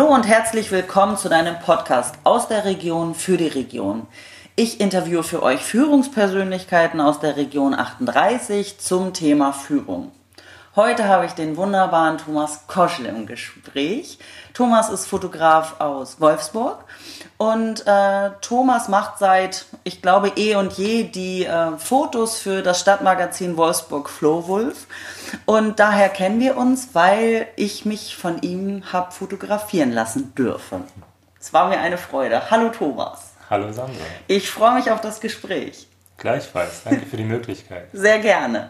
Hallo und herzlich willkommen zu deinem Podcast aus der Region für die Region. Ich interviewe für euch Führungspersönlichkeiten aus der Region 38 zum Thema Führung. Heute habe ich den wunderbaren Thomas Koschel im Gespräch. Thomas ist Fotograf aus Wolfsburg und äh, Thomas macht seit, ich glaube, eh und je die äh, Fotos für das Stadtmagazin Wolfsburg Flohwulf. Und daher kennen wir uns, weil ich mich von ihm habe fotografieren lassen dürfen. Es war mir eine Freude. Hallo Thomas. Hallo Sandra. Ich freue mich auf das Gespräch. Gleichfalls, danke für die Möglichkeit. Sehr gerne.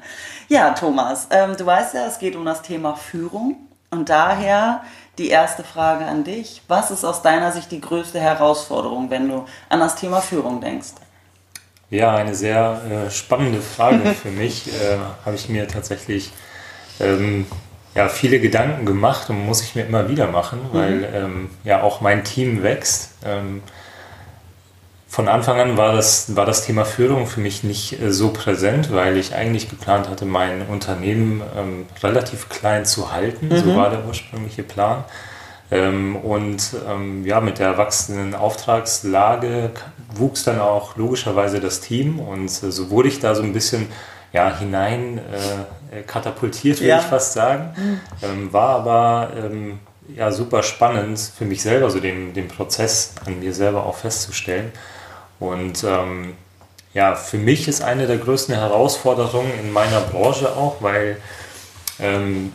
Ja, Thomas, ähm, du weißt ja, es geht um das Thema Führung und daher die erste Frage an dich. Was ist aus deiner Sicht die größte Herausforderung, wenn du an das Thema Führung denkst? Ja, eine sehr äh, spannende Frage für mich. Äh, Habe ich mir tatsächlich ähm, ja, viele Gedanken gemacht und muss ich mir immer wieder machen, weil mhm. ähm, ja auch mein Team wächst. Ähm, von Anfang an war das, war das Thema Führung für mich nicht äh, so präsent, weil ich eigentlich geplant hatte, mein Unternehmen ähm, relativ klein zu halten. Mhm. So war der ursprüngliche Plan. Ähm, und ähm, ja, mit der wachsenden Auftragslage wuchs dann auch logischerweise das Team und äh, so wurde ich da so ein bisschen ja, hinein äh, katapultiert, würde ja. ich fast sagen. Mhm. Ähm, war aber ähm, ja, super spannend für mich selber, so den, den Prozess an mir selber auch festzustellen. Und ähm, ja, für mich ist eine der größten Herausforderungen in meiner Branche auch, weil ähm,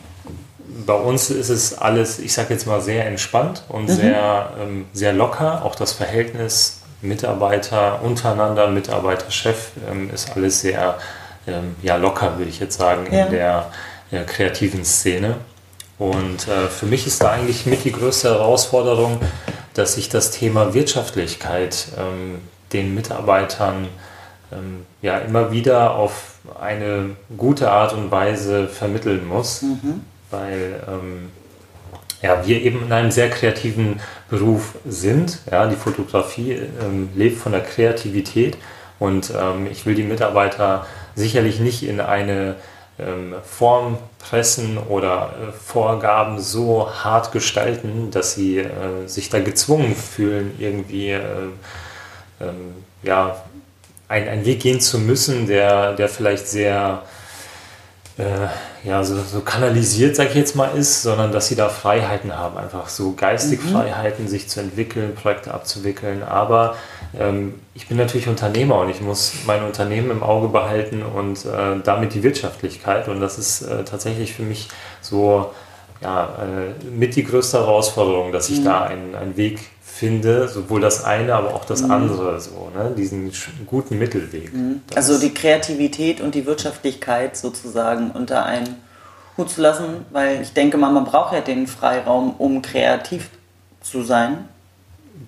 bei uns ist es alles, ich sage jetzt mal, sehr entspannt und mhm. sehr, ähm, sehr locker. Auch das Verhältnis Mitarbeiter untereinander, Mitarbeiter-Chef ähm, ist alles sehr ähm, ja, locker, würde ich jetzt sagen, ja. in der äh, kreativen Szene. Und äh, für mich ist da eigentlich mit die größte Herausforderung, dass ich das Thema Wirtschaftlichkeit ähm, den Mitarbeitern ähm, ja immer wieder auf eine gute Art und Weise vermitteln muss, mhm. weil ähm, ja, wir eben in einem sehr kreativen Beruf sind. Ja, die Fotografie ähm, lebt von der Kreativität und ähm, ich will die Mitarbeiter sicherlich nicht in eine ähm, Form pressen oder äh, Vorgaben so hart gestalten, dass sie äh, sich da gezwungen fühlen, irgendwie äh, ähm, ja, ein, einen Weg gehen zu müssen, der, der vielleicht sehr äh, ja, so, so kanalisiert, sag ich jetzt mal, ist, sondern dass sie da Freiheiten haben, einfach so geistig mhm. Freiheiten, sich zu entwickeln, Projekte abzuwickeln. Aber ähm, ich bin natürlich Unternehmer und ich muss mein Unternehmen im Auge behalten und äh, damit die Wirtschaftlichkeit. Und das ist äh, tatsächlich für mich so ja, äh, mit die größte Herausforderung, dass ich mhm. da einen, einen Weg finde, sowohl das eine, aber auch das mhm. andere, so, ne? diesen guten Mittelweg. Mhm. Also die Kreativität und die Wirtschaftlichkeit sozusagen unter einen Hut zu lassen, weil ich denke mal, man braucht ja den Freiraum, um kreativ zu sein.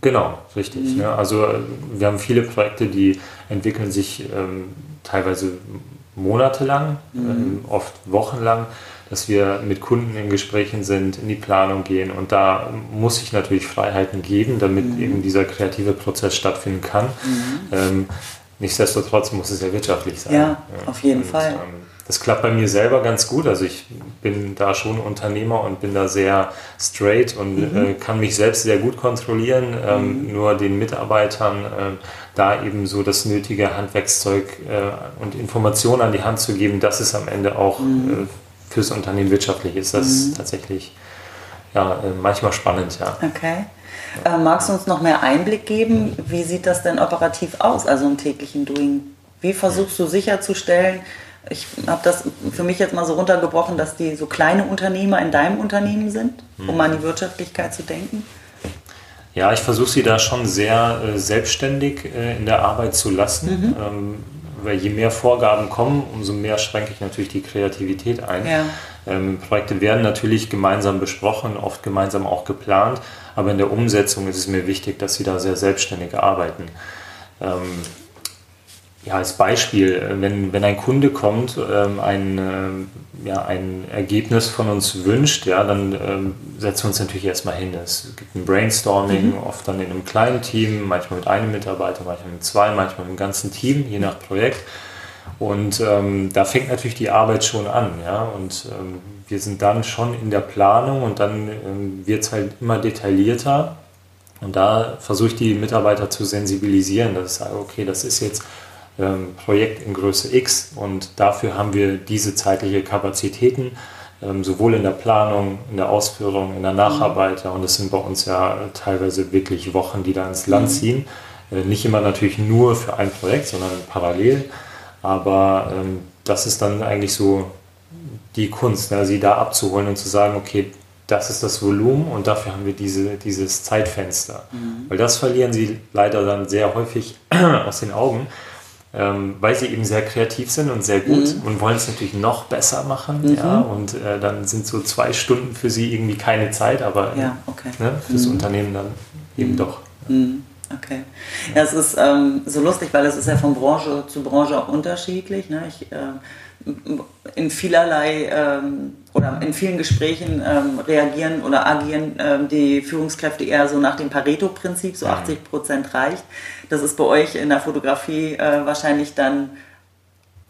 Genau, richtig. Mhm. Ja. Also wir haben viele Projekte, die entwickeln sich ähm, teilweise monatelang, mhm. ähm, oft wochenlang dass wir mit Kunden in Gesprächen sind, in die Planung gehen und da muss ich natürlich Freiheiten geben, damit mhm. eben dieser kreative Prozess stattfinden kann. Mhm. Ähm, nichtsdestotrotz muss es ja wirtschaftlich sein. Ja, ja. auf jeden und, Fall. Ähm, das klappt bei mir selber ganz gut. Also ich bin da schon Unternehmer und bin da sehr straight und mhm. äh, kann mich selbst sehr gut kontrollieren. Ähm, mhm. Nur den Mitarbeitern äh, da eben so das nötige Handwerkszeug äh, und Informationen an die Hand zu geben, dass es am Ende auch mhm. äh, fürs Unternehmen wirtschaftlich ist das mhm. tatsächlich ja, äh, manchmal spannend, ja. Okay. Äh, magst du uns noch mehr Einblick geben? Wie sieht das denn operativ aus, also im täglichen Doing? Wie versuchst du sicherzustellen, ich habe das für mich jetzt mal so runtergebrochen, dass die so kleine Unternehmer in deinem Unternehmen sind, um mhm. an die Wirtschaftlichkeit zu denken? Ja, ich versuche sie da schon sehr äh, selbstständig äh, in der Arbeit zu lassen. Mhm. Ähm, weil je mehr Vorgaben kommen, umso mehr schränke ich natürlich die Kreativität ein. Ja. Ähm, Projekte werden natürlich gemeinsam besprochen, oft gemeinsam auch geplant, aber in der Umsetzung ist es mir wichtig, dass sie da sehr selbstständig arbeiten. Ähm, ja, als Beispiel, wenn, wenn ein Kunde kommt, ähm, ein, äh, ja, ein Ergebnis von uns wünscht, ja, dann ähm, setzen wir uns natürlich erstmal hin. Es gibt ein Brainstorming, mhm. oft dann in einem kleinen Team, manchmal mit einem Mitarbeiter, manchmal mit zwei, manchmal mit einem ganzen Team, je nach Projekt. Und ähm, da fängt natürlich die Arbeit schon an. Ja? Und ähm, wir sind dann schon in der Planung und dann ähm, wird es halt immer detaillierter. Und da versuche ich die Mitarbeiter zu sensibilisieren, dass ich sage, okay, das ist jetzt ähm, Projekt in Größe X und dafür haben wir diese zeitliche Kapazitäten, ähm, sowohl in der Planung, in der Ausführung, in der Nacharbeit. Und das sind bei uns ja teilweise wirklich Wochen, die da ins Land mhm. ziehen. Äh, nicht immer natürlich nur für ein Projekt, sondern parallel. Aber ähm, das ist dann eigentlich so die Kunst, ne, sie da abzuholen und zu sagen, okay, das ist das Volumen und dafür haben wir diese, dieses Zeitfenster. Mhm. Weil das verlieren sie leider dann sehr häufig aus den Augen, ähm, weil sie eben sehr kreativ sind und sehr gut mhm. und wollen es natürlich noch besser machen. Mhm. Ja, und äh, dann sind so zwei Stunden für sie irgendwie keine Zeit, aber ja, okay. ne, fürs mhm. Unternehmen dann eben doch. Mhm. Okay. Ja, es ist ähm, so lustig, weil es ist ja von Branche zu Branche auch unterschiedlich. Ne? Ich, äh, in vielerlei ähm, oder in vielen Gesprächen ähm, reagieren oder agieren ähm, die Führungskräfte eher so nach dem Pareto-Prinzip, so 80 Prozent reicht. Das ist bei euch in der Fotografie äh, wahrscheinlich dann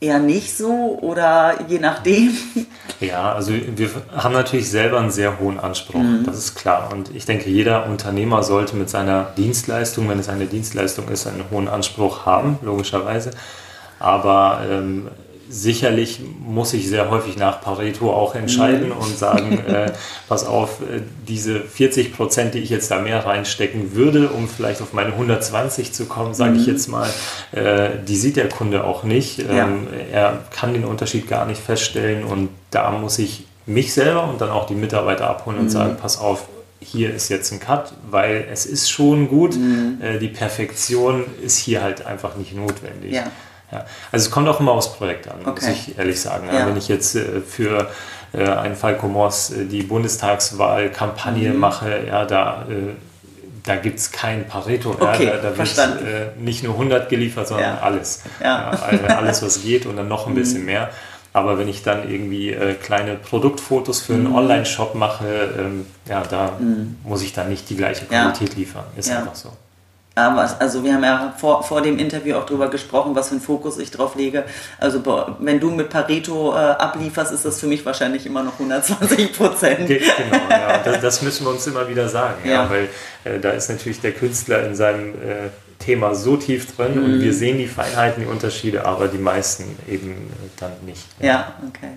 eher nicht so oder je nachdem? Ja, also wir haben natürlich selber einen sehr hohen Anspruch, mhm. das ist klar. Und ich denke, jeder Unternehmer sollte mit seiner Dienstleistung, wenn es eine Dienstleistung ist, einen hohen Anspruch haben, logischerweise. Aber ähm, sicherlich muss ich sehr häufig nach Pareto auch entscheiden mhm. und sagen, äh, pass auf, äh, diese 40 Prozent, die ich jetzt da mehr reinstecken würde, um vielleicht auf meine 120 zu kommen, sage mhm. ich jetzt mal, äh, die sieht der Kunde auch nicht. Ähm, ja. Er kann den Unterschied gar nicht feststellen und da muss ich mich selber und dann auch die Mitarbeiter abholen und mhm. sagen, pass auf, hier ist jetzt ein Cut, weil es ist schon gut, mhm. äh, die Perfektion ist hier halt einfach nicht notwendig. Ja. Ja. Also es kommt auch immer aufs Projekt an, okay. muss ich ehrlich sagen. Ja. Wenn ich jetzt äh, für äh, einen Falco Moss äh, die Bundestagswahlkampagne mhm. mache, ja, da, da gibt es kein Pareto. Okay, ja, da, da wird nicht nur 100 geliefert, sondern ja. alles. Ja. alles, was geht und dann noch ein mhm. bisschen mehr. Aber wenn ich dann irgendwie äh, kleine Produktfotos für einen mhm. Online-Shop mache, ähm, ja, da mhm. muss ich dann nicht die gleiche Qualität liefern. Ist einfach so also wir haben ja vor, vor dem Interview auch darüber gesprochen, was für einen Fokus ich drauf lege. Also wenn du mit Pareto äh, ablieferst, ist das für mich wahrscheinlich immer noch 120 Prozent. Genau, ja. das, das, müssen wir uns immer wieder sagen, ja. ja weil äh, da ist natürlich der Künstler in seinem äh, Thema so tief drin mhm. und wir sehen die Feinheiten, die Unterschiede, aber die meisten eben dann nicht. Ja, ja okay.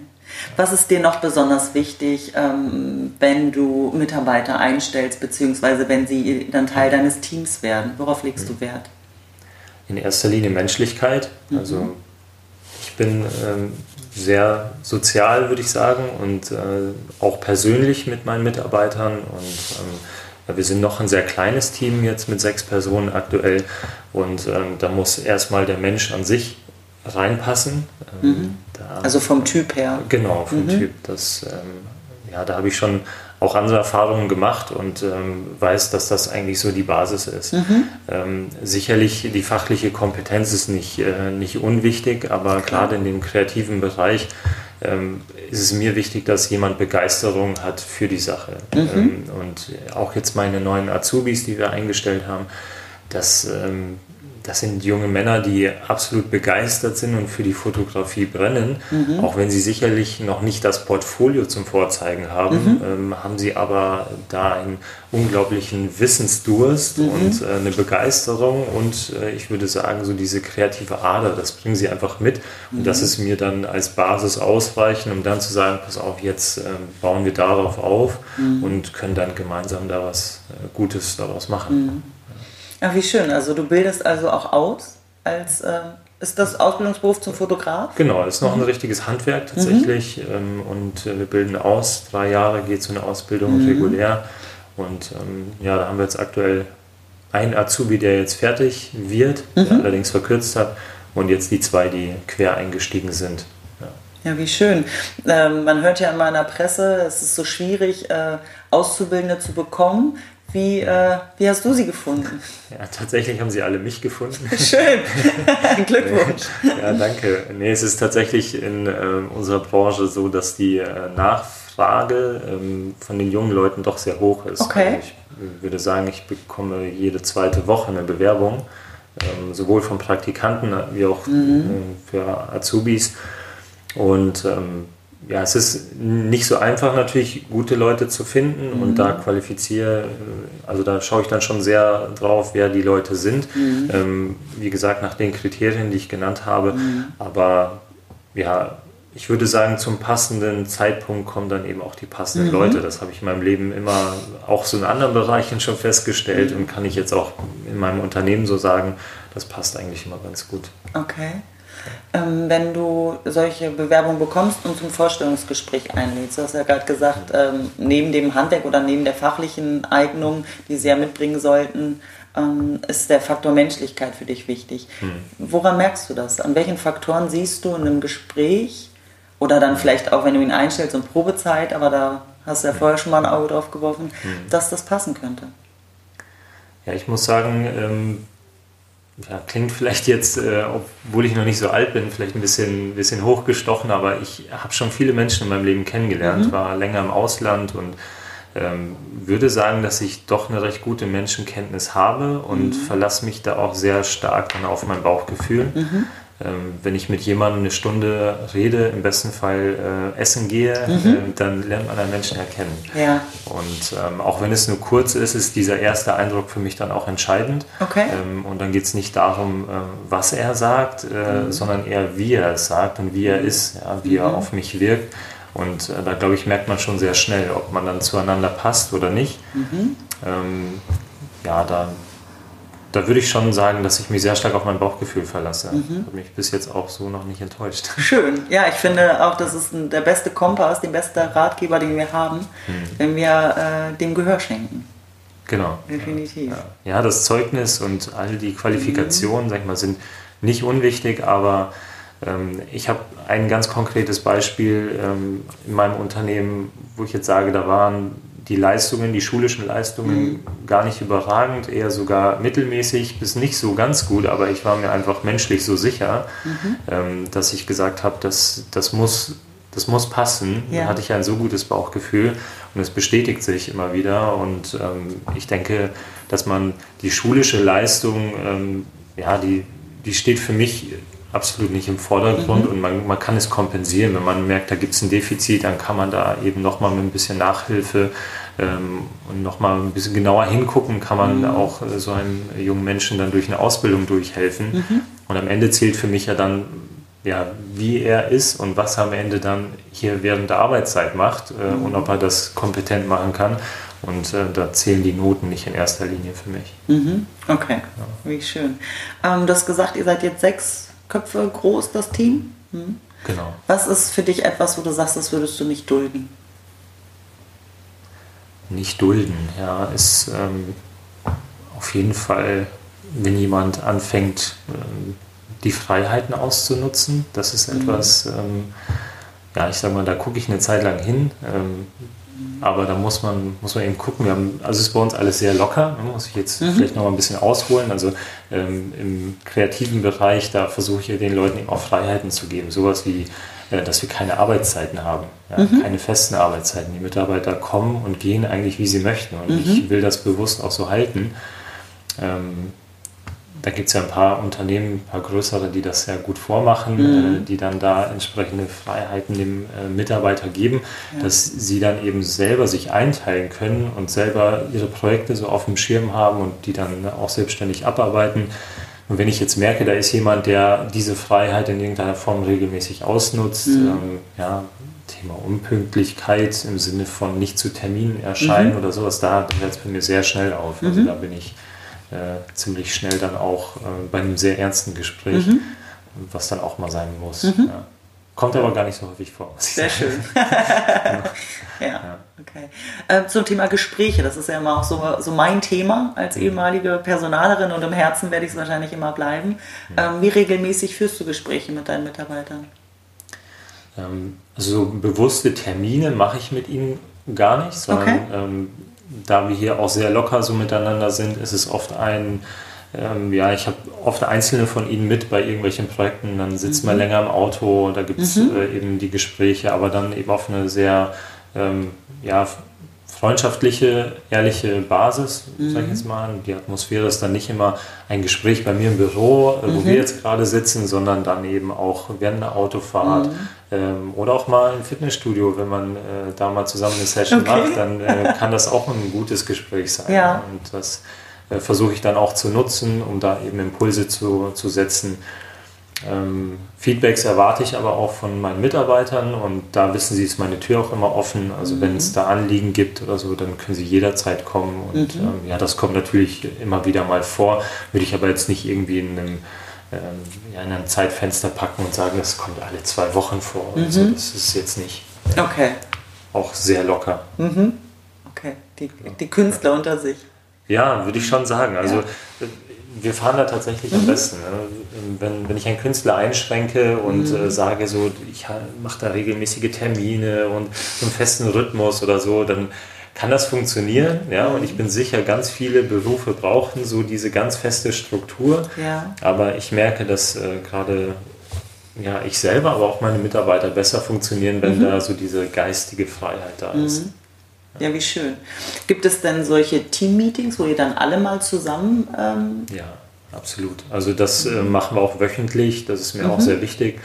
Was ist dir noch besonders wichtig, ähm, wenn du Mitarbeiter einstellst, beziehungsweise wenn sie dann Teil deines Teams werden? Worauf legst du Wert? In erster Linie Menschlichkeit. Mhm. Also ich bin ähm, sehr sozial, würde ich sagen, und äh, auch persönlich mit meinen Mitarbeitern. Und ähm, wir sind noch ein sehr kleines Team jetzt mit sechs Personen aktuell. Und da muss erstmal der Mensch an sich reinpassen. Ähm, mhm. Also vom Typ her. Genau, vom mhm. Typ. Das, ähm, ja, da habe ich schon auch andere Erfahrungen gemacht und ähm, weiß, dass das eigentlich so die Basis ist. Mhm. Ähm, sicherlich die fachliche Kompetenz ist nicht, äh, nicht unwichtig, aber gerade in dem kreativen Bereich ähm, ist es mir wichtig, dass jemand Begeisterung hat für die Sache. Mhm. Ähm, und auch jetzt meine neuen Azubis, die wir eingestellt haben, dass das sind junge Männer, die absolut begeistert sind und für die Fotografie brennen. Mhm. Auch wenn sie sicherlich noch nicht das Portfolio zum Vorzeigen haben, mhm. ähm, haben sie aber da einen unglaublichen Wissensdurst mhm. und äh, eine Begeisterung und äh, ich würde sagen, so diese kreative Ader, das bringen sie einfach mit. Und das mhm. ist mir dann als Basis ausreichend, um dann zu sagen, pass auf, jetzt äh, bauen wir darauf auf mhm. und können dann gemeinsam da was äh, Gutes daraus machen. Mhm. Ja, wie schön. Also du bildest also auch aus als äh, ist das Ausbildungsberuf zum Fotograf? Genau, ist noch mhm. ein richtiges Handwerk tatsächlich. Mhm. Und äh, wir bilden aus. Drei Jahre geht so eine Ausbildung mhm. regulär. Und ähm, ja, da haben wir jetzt aktuell einen Azubi, der jetzt fertig wird, der mhm. allerdings verkürzt hat. Und jetzt die zwei, die quer eingestiegen sind. Ja, wie schön. Ähm, man hört ja immer in der Presse, es ist so schwierig, äh, Auszubildende zu bekommen. Wie, äh, wie hast du sie gefunden? Ja, tatsächlich haben sie alle mich gefunden. Schön. Glückwunsch. ja, danke. Nee, es ist tatsächlich in äh, unserer Branche so, dass die äh, Nachfrage ähm, von den jungen Leuten doch sehr hoch ist. Okay. Also ich würde sagen, ich bekomme jede zweite Woche eine Bewerbung ähm, sowohl von Praktikanten wie auch mhm. äh, für Azubis. Und ähm, ja, es ist nicht so einfach natürlich, gute Leute zu finden mhm. und da qualifiziere, also da schaue ich dann schon sehr drauf, wer die Leute sind. Mhm. Ähm, wie gesagt, nach den Kriterien, die ich genannt habe. Mhm. Aber ja, ich würde sagen, zum passenden Zeitpunkt kommen dann eben auch die passenden mhm. Leute. Das habe ich in meinem Leben immer auch so in anderen Bereichen schon festgestellt mhm. und kann ich jetzt auch in meinem Unternehmen so sagen, das passt eigentlich immer ganz gut. Okay. Ähm, wenn du solche Bewerbungen bekommst und zum Vorstellungsgespräch einlädst, du hast ja gerade gesagt, ähm, neben dem Handwerk oder neben der fachlichen Eignung, die sie ja mitbringen sollten, ähm, ist der Faktor Menschlichkeit für dich wichtig. Hm. Woran merkst du das? An welchen Faktoren siehst du in einem Gespräch oder dann vielleicht auch, wenn du ihn einstellst, in Probezeit, aber da hast du ja vorher schon mal ein Auge drauf geworfen, hm. dass das passen könnte? Ja, ich muss sagen, ähm, ja, klingt vielleicht jetzt, äh, obwohl ich noch nicht so alt bin, vielleicht ein bisschen, bisschen hochgestochen, aber ich habe schon viele Menschen in meinem Leben kennengelernt, mhm. war länger im Ausland und ähm, würde sagen, dass ich doch eine recht gute Menschenkenntnis habe und mhm. verlasse mich da auch sehr stark dann auf mein Bauchgefühl. Mhm. Ähm, wenn ich mit jemandem eine Stunde rede, im besten Fall äh, essen gehe, mhm. äh, dann lernt man einen Menschen erkennen. Ja. Und ähm, auch wenn es nur kurz ist, ist dieser erste Eindruck für mich dann auch entscheidend. Okay. Ähm, und dann geht es nicht darum, äh, was er sagt, äh, mhm. sondern eher, wie er es sagt und wie er mhm. ist, ja, wie er mhm. auf mich wirkt. Und äh, da, glaube ich, merkt man schon sehr schnell, ob man dann zueinander passt oder nicht. Mhm. Ähm, ja, da, da würde ich schon sagen, dass ich mich sehr stark auf mein Bauchgefühl verlasse. Mhm. Habe mich bis jetzt auch so noch nicht enttäuscht. Schön. Ja, ich finde auch, das ist ein, der beste Kompass, der beste Ratgeber, den wir haben, mhm. wenn wir äh, dem Gehör schenken. Genau. Definitiv. Ja. ja. das Zeugnis und all die Qualifikationen, mhm. sag ich mal, sind nicht unwichtig, aber ähm, ich habe ein ganz konkretes Beispiel ähm, in meinem Unternehmen, wo ich jetzt sage, da waren die Leistungen, die schulischen Leistungen mhm. gar nicht überragend, eher sogar mittelmäßig bis nicht so ganz gut, aber ich war mir einfach menschlich so sicher, mhm. ähm, dass ich gesagt habe, das, das, muss, das muss passen. Ja. Da hatte ich ein so gutes Bauchgefühl und es bestätigt sich immer wieder und ähm, ich denke, dass man die schulische Leistung, ähm, ja, die, die steht für mich absolut nicht im Vordergrund mhm. und man, man kann es kompensieren. Wenn man merkt, da gibt es ein Defizit, dann kann man da eben nochmal mit ein bisschen Nachhilfe und nochmal ein bisschen genauer hingucken, kann man mhm. auch äh, so einem jungen Menschen dann durch eine Ausbildung durchhelfen. Mhm. Und am Ende zählt für mich ja dann, ja, wie er ist und was er am Ende dann hier während der Arbeitszeit macht äh, mhm. und ob er das kompetent machen kann. Und äh, da zählen die Noten nicht in erster Linie für mich. Mhm. Okay, ja. wie schön. Ähm, du hast gesagt, ihr seid jetzt sechs Köpfe groß, das Team. Hm? Genau. Was ist für dich etwas, wo du sagst, das würdest du nicht dulden? Nicht dulden, ja, ist ähm, auf jeden Fall, wenn jemand anfängt, ähm, die Freiheiten auszunutzen. Das ist mhm. etwas, ähm, ja, ich sag mal, da gucke ich eine Zeit lang hin. Ähm, aber da muss man, muss man eben gucken. Wir haben, also es ist bei uns alles sehr locker, ne, muss ich jetzt mhm. vielleicht noch mal ein bisschen ausholen. Also ähm, im kreativen Bereich, da versuche ich den Leuten eben auch Freiheiten zu geben. Sowas wie, dass wir keine Arbeitszeiten haben, ja, mhm. keine festen Arbeitszeiten. Die Mitarbeiter kommen und gehen eigentlich, wie sie möchten. Und mhm. ich will das bewusst auch so halten. Ähm, da gibt es ja ein paar Unternehmen, ein paar größere, die das sehr gut vormachen, mhm. äh, die dann da entsprechende Freiheiten dem äh, Mitarbeiter geben, ja. dass sie dann eben selber sich einteilen können und selber ihre Projekte so auf dem Schirm haben und die dann auch selbstständig abarbeiten. Und wenn ich jetzt merke, da ist jemand, der diese Freiheit in irgendeiner Form regelmäßig ausnutzt, mhm. ähm, ja, Thema Unpünktlichkeit im Sinne von nicht zu Terminen erscheinen mhm. oder sowas, da hört es bei mir sehr schnell auf. Also mhm. da bin ich äh, ziemlich schnell dann auch äh, bei einem sehr ernsten Gespräch, mhm. was dann auch mal sein muss. Mhm. Ja. Kommt aber gar nicht so häufig vor. Sehr schön. ja, ja, okay. Äh, zum Thema Gespräche, das ist ja immer auch so, so mein Thema als mhm. ehemalige Personalerin und im Herzen werde ich es wahrscheinlich immer bleiben. Mhm. Ähm, wie regelmäßig führst du Gespräche mit deinen Mitarbeitern? Ähm, also bewusste Termine mache ich mit ihnen gar nicht, sondern okay. ähm, da wir hier auch sehr locker so miteinander sind, ist es oft ein, ähm, ja, ich habe oft einzelne von ihnen mit bei irgendwelchen Projekten, dann sitzt mhm. man länger im Auto, da gibt es mhm. äh, eben die Gespräche, aber dann eben auf eine sehr ähm, ja, freundschaftliche, ehrliche Basis, mhm. sag ich jetzt mal. Die Atmosphäre ist dann nicht immer ein Gespräch bei mir im Büro, äh, wo mhm. wir jetzt gerade sitzen, sondern dann eben auch während einer Autofahrt mhm. ähm, oder auch mal im Fitnessstudio, wenn man äh, da mal zusammen eine Session okay. macht, dann äh, kann das auch ein gutes Gespräch sein. Ja. Und das äh, versuche ich dann auch zu nutzen, um da eben Impulse zu, zu setzen ähm, Feedbacks erwarte ich aber auch von meinen Mitarbeitern und da wissen sie, ist meine Tür auch immer offen. Also mhm. wenn es da Anliegen gibt oder so, dann können sie jederzeit kommen. Und mhm. ähm, ja, das kommt natürlich immer wieder mal vor. Würde ich aber jetzt nicht irgendwie in einem, ähm, ja, in einem Zeitfenster packen und sagen, das kommt alle zwei Wochen vor. Mhm. Also das ist jetzt nicht. Okay. Auch sehr locker. Mhm. Okay, die, die Künstler unter sich. Ja, würde ich schon sagen. Also ja wir fahren da tatsächlich mhm. am besten. Ne? Wenn, wenn ich einen Künstler einschränke und mhm. äh, sage, so, ich mache da regelmäßige Termine und einen festen Rhythmus oder so, dann kann das funktionieren. Ja? Und ich bin sicher, ganz viele Berufe brauchen so diese ganz feste Struktur. Ja. Aber ich merke, dass äh, gerade ja, ich selber, aber auch meine Mitarbeiter besser funktionieren, wenn mhm. da so diese geistige Freiheit da ist. Mhm. Ja, wie schön. Gibt es denn solche Team-Meetings, wo ihr dann alle mal zusammen. Ähm ja, absolut. Also das äh, machen wir auch wöchentlich, das ist mir mhm. auch sehr wichtig.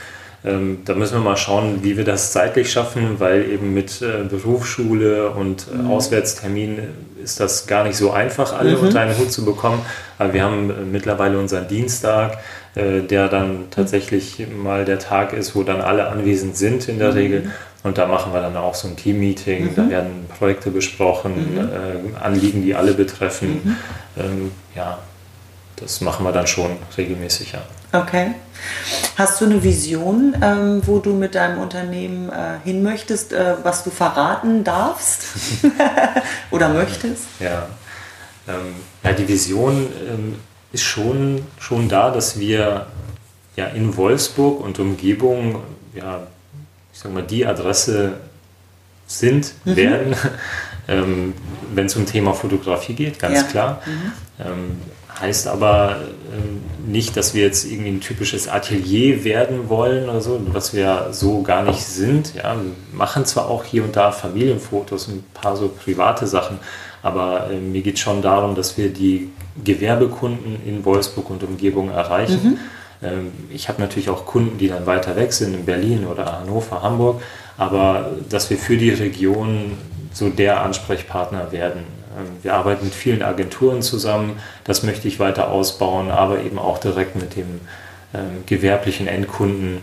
Ähm, da müssen wir mal schauen, wie wir das zeitlich schaffen, weil eben mit äh, Berufsschule und äh, mhm. Auswärtstermin ist das gar nicht so einfach, alle mhm. unter einen Hut zu bekommen. Aber wir haben äh, mittlerweile unseren Dienstag, äh, der dann tatsächlich mal der Tag ist, wo dann alle anwesend sind in der mhm. Regel. Und da machen wir dann auch so ein Team-Meeting, mhm. da werden Projekte besprochen, mhm. äh, Anliegen, die alle betreffen. Mhm. Ähm, ja, das machen wir dann schon regelmäßig, ja. Okay. Hast du eine Vision, ähm, wo du mit deinem Unternehmen äh, hin möchtest, äh, was du verraten darfst oder möchtest? Ja, ähm, ja die Vision ähm, ist schon, schon da, dass wir ja in Wolfsburg und Umgebung ja, ich sag mal, die Adresse sind, mhm. werden, ähm, wenn es um Thema Fotografie geht, ganz ja. klar. Mhm. Ähm, heißt aber ähm, nicht, dass wir jetzt irgendwie ein typisches Atelier werden wollen oder so, was wir so gar nicht sind. Ja, wir machen zwar auch hier und da Familienfotos, ein paar so private Sachen, aber äh, mir geht es schon darum, dass wir die Gewerbekunden in Wolfsburg und Umgebung erreichen. Mhm ich habe natürlich auch Kunden, die dann weiter weg sind, in Berlin oder Hannover, Hamburg, aber dass wir für die Region so der Ansprechpartner werden. Ähm, wir arbeiten mit vielen Agenturen zusammen, das möchte ich weiter ausbauen, aber eben auch direkt mit dem ähm, gewerblichen Endkunden,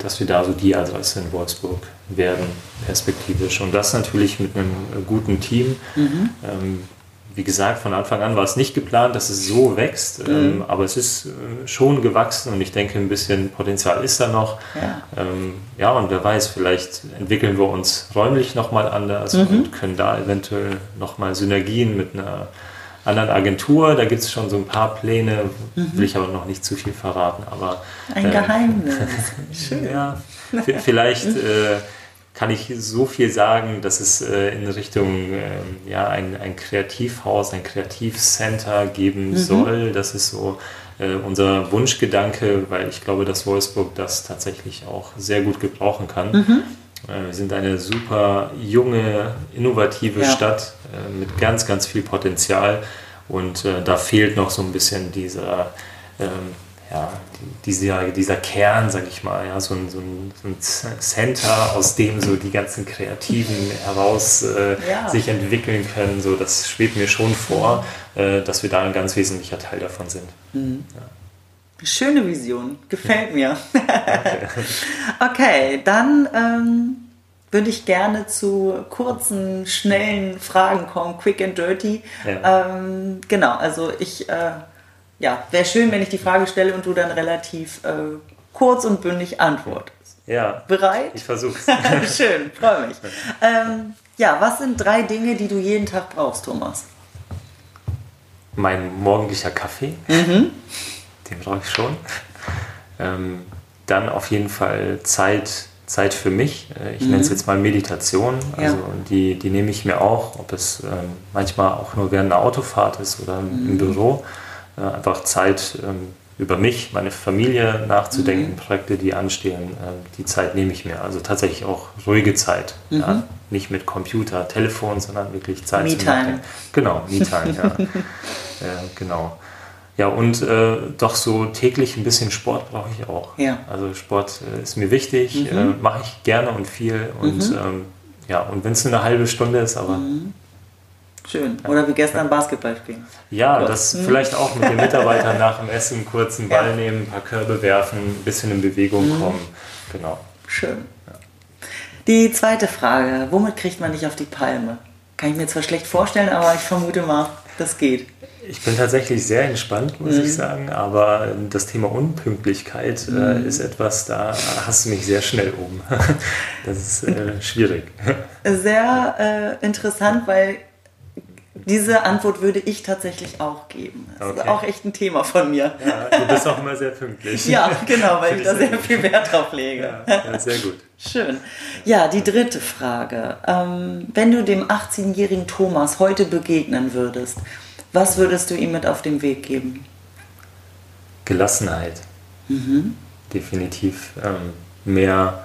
dass wir da so die Adresse in Wolfsburg werden, perspektivisch. Und das natürlich mit einem guten Team. Mhm wie gesagt, von Anfang an war es nicht geplant, dass es so wächst, mhm. ähm, aber es ist äh, schon gewachsen und ich denke, ein bisschen Potenzial ist da noch. Ja, ähm, ja und wer weiß, vielleicht entwickeln wir uns räumlich nochmal anders mhm. und können da eventuell nochmal Synergien mit einer anderen Agentur. Da gibt es schon so ein paar Pläne, mhm. will ich aber noch nicht zu viel verraten. Aber, ein äh, Geheimnis. Schön. ja, vielleicht. Äh, kann ich so viel sagen, dass es äh, in Richtung äh, ja, ein, ein Kreativhaus, ein Kreativcenter geben mhm. soll. Das ist so äh, unser Wunschgedanke, weil ich glaube, dass Wolfsburg das tatsächlich auch sehr gut gebrauchen kann. Mhm. Äh, wir sind eine super junge, innovative ja. Stadt äh, mit ganz, ganz viel Potenzial und äh, da fehlt noch so ein bisschen dieser ähm, ja, dieser, dieser Kern, sag ich mal, ja, so ein, so, ein, so ein Center, aus dem so die ganzen Kreativen heraus äh, ja. sich entwickeln können, so das schwebt mir schon vor, äh, dass wir da ein ganz wesentlicher Teil davon sind. Mhm. Ja. Schöne Vision, gefällt mir. Okay, okay dann ähm, würde ich gerne zu kurzen, schnellen Fragen kommen, quick and dirty. Ja. Ähm, genau, also ich äh, ja, wäre schön, wenn ich die Frage stelle und du dann relativ äh, kurz und bündig antwortest. Ja. Bereit? Ich versuche es. schön, freue mich. Ähm, ja, was sind drei Dinge, die du jeden Tag brauchst, Thomas? Mein morgendlicher Kaffee. Mhm. Den brauche ich schon. Ähm, dann auf jeden Fall Zeit, Zeit für mich. Äh, ich mhm. nenne es jetzt mal Meditation. Also ja. die, die nehme ich mir auch, ob es ähm, manchmal auch nur während einer Autofahrt ist oder mhm. im Büro. Äh, einfach Zeit ähm, über mich, meine Familie nachzudenken, mhm. Projekte, die anstehen, äh, die Zeit nehme ich mir. Also tatsächlich auch ruhige Zeit. Mhm. Ja? Nicht mit Computer, Telefon, sondern wirklich Zeit Me Nachdenken. Genau, Me-Time, ja. äh, genau. Ja, und äh, doch so täglich ein bisschen Sport brauche ich auch. Ja. Also Sport äh, ist mir wichtig, mhm. Äh, mache ich gerne und viel. Und mhm. ähm, ja, und wenn es nur eine halbe Stunde ist, aber mhm. Schön. Oder wie gestern Basketball spielen. Ja, Gott. das vielleicht auch mit den Mitarbeitern nach dem Essen einen Ball ja. nehmen, ein paar Körbe werfen, ein bisschen in Bewegung mhm. kommen. Genau. Schön. Ja. Die zweite Frage: Womit kriegt man dich auf die Palme? Kann ich mir zwar schlecht vorstellen, aber ich vermute mal, das geht. Ich bin tatsächlich sehr entspannt, muss mhm. ich sagen, aber das Thema Unpünktlichkeit äh, mhm. ist etwas, da hast du mich sehr schnell oben. das ist äh, schwierig. Sehr äh, interessant, weil diese Antwort würde ich tatsächlich auch geben. Das okay. ist auch echt ein Thema von mir. Ja, du bist auch immer sehr pünktlich. ja, genau, weil ich da sehr, viel Wert drauf lege. Ja, ja, sehr gut. Schön. Ja, die dritte Frage. Ähm, wenn du dem 18-jährigen Thomas heute begegnen würdest, was würdest du ihm mit auf den Weg geben? Gelassenheit. Mhm. Definitiv. Ähm, mehr,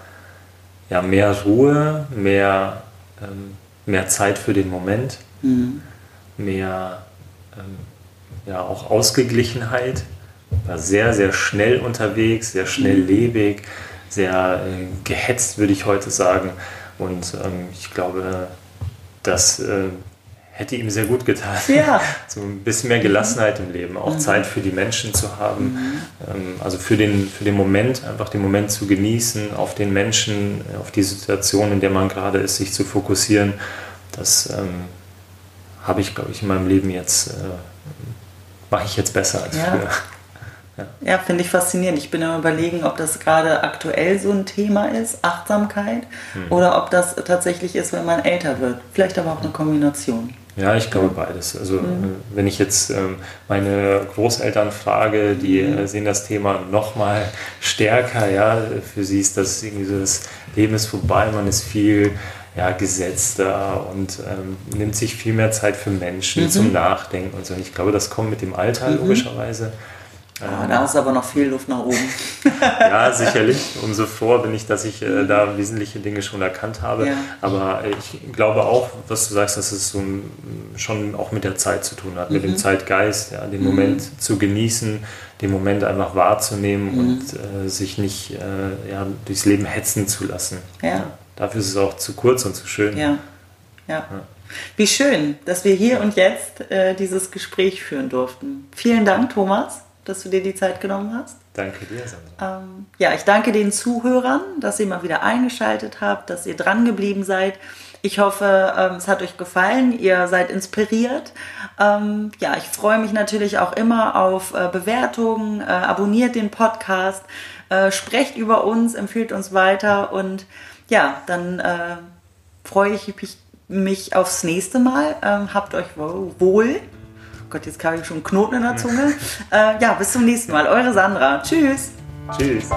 ja, mehr Ruhe, mehr, ähm, mehr Zeit für den Moment. Mhm mehr ähm, ja, auch Ausgeglichenheit. War sehr, sehr schnell unterwegs, sehr schnelllebig, sehr äh, gehetzt, würde ich heute sagen. Und ähm, ich glaube, das äh, hätte ihm sehr gut getan. Ja. so ein bisschen mehr Gelassenheit im Leben, auch mhm. Zeit für die Menschen zu haben. Mhm. Ähm, also für den, für den Moment, einfach den Moment zu genießen, auf den Menschen, auf die Situation, in der man gerade ist, sich zu fokussieren. Das ähm, habe ich, glaube ich, in meinem Leben jetzt, äh, mache ich jetzt besser als ja. früher. Ja, ja finde ich faszinierend. Ich bin am überlegen, ob das gerade aktuell so ein Thema ist, Achtsamkeit, hm. oder ob das tatsächlich ist, wenn man älter wird. Vielleicht aber auch eine Kombination. Ja, ich glaube beides. Also mhm. Äh, wenn ich jetzt ähm, meine Großeltern frage, die mhm. äh, sehen das Thema noch mal stärker. Ja, für sie ist das irgendwie so, das Leben ist vorbei, man ist viel ja, gesetzter und ähm, nimmt sich viel mehr Zeit für Menschen mhm. zum Nachdenken und so. Und ich glaube, das kommt mit dem Alter mhm. logischerweise. Ah, ähm, da ist aber noch viel Luft nach oben. ja, sicherlich. Umso froh bin ich, dass ich äh, da wesentliche Dinge schon erkannt habe. Ja. Aber ich glaube auch, was du sagst, dass es so schon auch mit der Zeit zu tun hat, mhm. mit dem mhm. Zeitgeist, ja, den mhm. Moment zu genießen, den Moment einfach wahrzunehmen mhm. und äh, sich nicht äh, ja, durchs Leben hetzen zu lassen. Ja. Dafür ist es auch zu kurz und zu schön. Ja. ja. ja. Wie schön, dass wir hier und jetzt äh, dieses Gespräch führen durften. Vielen Dank, Thomas, dass du dir die Zeit genommen hast. Danke dir, Sandra. Ähm, ja, ich danke den Zuhörern, dass ihr mal wieder eingeschaltet habt, dass ihr dran geblieben seid. Ich hoffe, ähm, es hat euch gefallen, ihr seid inspiriert. Ähm, ja, ich freue mich natürlich auch immer auf äh, Bewertungen. Äh, abonniert den Podcast, äh, sprecht über uns, empfiehlt uns weiter und ja, dann äh, freue ich mich, mich, aufs nächste Mal. Ähm, habt euch wohl. Oh Gott, jetzt habe ich schon einen Knoten in der Zunge. äh, ja, bis zum nächsten Mal. Eure Sandra. Tschüss. Tschüss.